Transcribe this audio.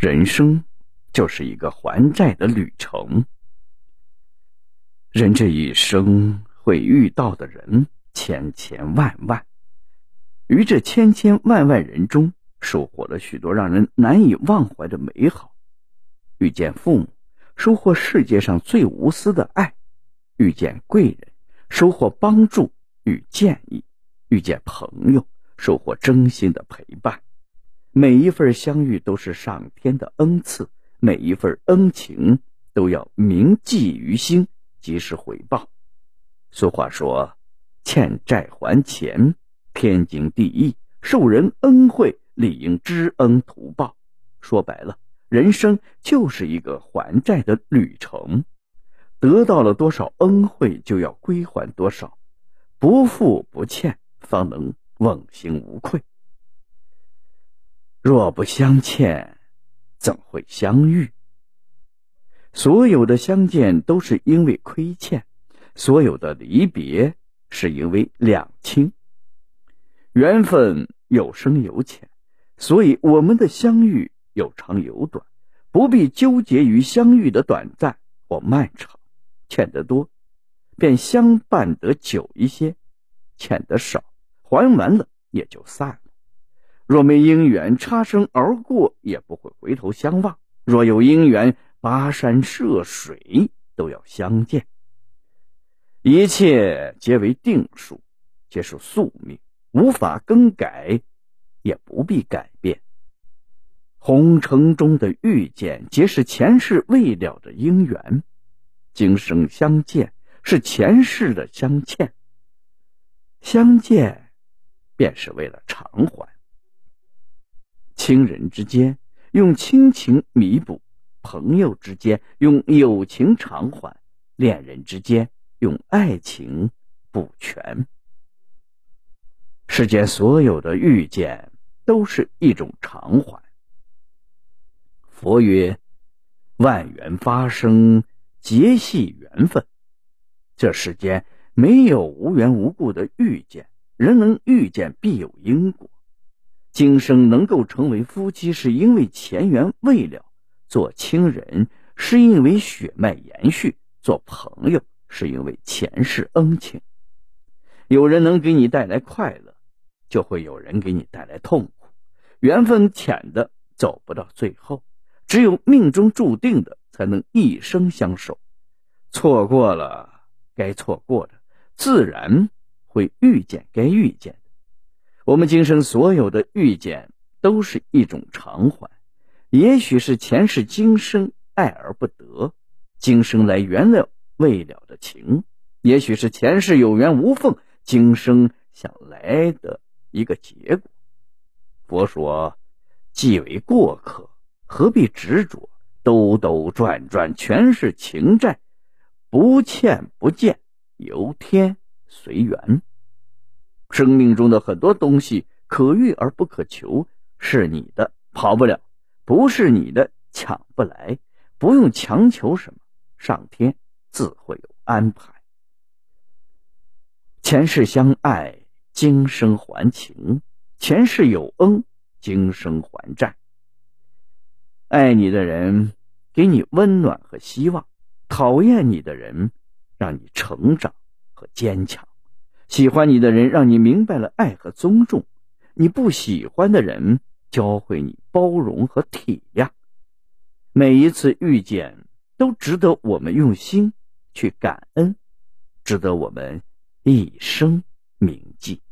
人生就是一个还债的旅程。人这一生会遇到的人千千万万，于这千千万万人中，收获了许多让人难以忘怀的美好。遇见父母，收获世界上最无私的爱；遇见贵人，收获帮助与建议；遇见朋友，收获真心的陪伴。每一份相遇都是上天的恩赐，每一份恩情都要铭记于心。及时回报。俗话说：“欠债还钱，天经地义；受人恩惠，理应知恩图报。”说白了，人生就是一个还债的旅程。得到了多少恩惠，就要归还多少，不负不欠，方能问心无愧。若不相欠，怎会相遇？所有的相见都是因为亏欠，所有的离别是因为两清。缘分有深有浅，所以我们的相遇有长有短，不必纠结于相遇的短暂或漫长。欠得多，便相伴得久一些；欠得少，还完了也就散了。若没姻缘，擦身而过也不会回头相望；若有姻缘，跋山涉水都要相见，一切皆为定数，皆是宿命，无法更改，也不必改变。红尘中的遇见，皆是前世未了的姻缘；今生相见，是前世的相欠。相见，便是为了偿还。亲人之间，用亲情弥补。朋友之间用友情偿还，恋人之间用爱情补全。世间所有的遇见都是一种偿还。佛曰：“万缘发生，皆系缘分。”这世间没有无缘无故的遇见，人能遇见必有因果。今生能够成为夫妻，是因为前缘未了。做亲人是因为血脉延续，做朋友是因为前世恩情。有人能给你带来快乐，就会有人给你带来痛苦。缘分浅的走不到最后，只有命中注定的才能一生相守。错过了该错过的，自然会遇见该遇见。我们今生所有的遇见，都是一种偿还。也许是前世今生爱而不得，今生来圆了未了的情；也许是前世有缘无缝，今生想来的一个结果。佛说：“既为过客，何必执着？兜兜转转，全是情债。不欠不见，由天随缘。生命中的很多东西可遇而不可求，是你的，跑不了。”不是你的，抢不来，不用强求什么，上天自会有安排。前世相爱，今生还情；前世有恩，今生还债。爱你的人给你温暖和希望，讨厌你的人让你成长和坚强，喜欢你的人让你明白了爱和尊重，你不喜欢的人。教会你包容和体谅，每一次遇见都值得我们用心去感恩，值得我们一生铭记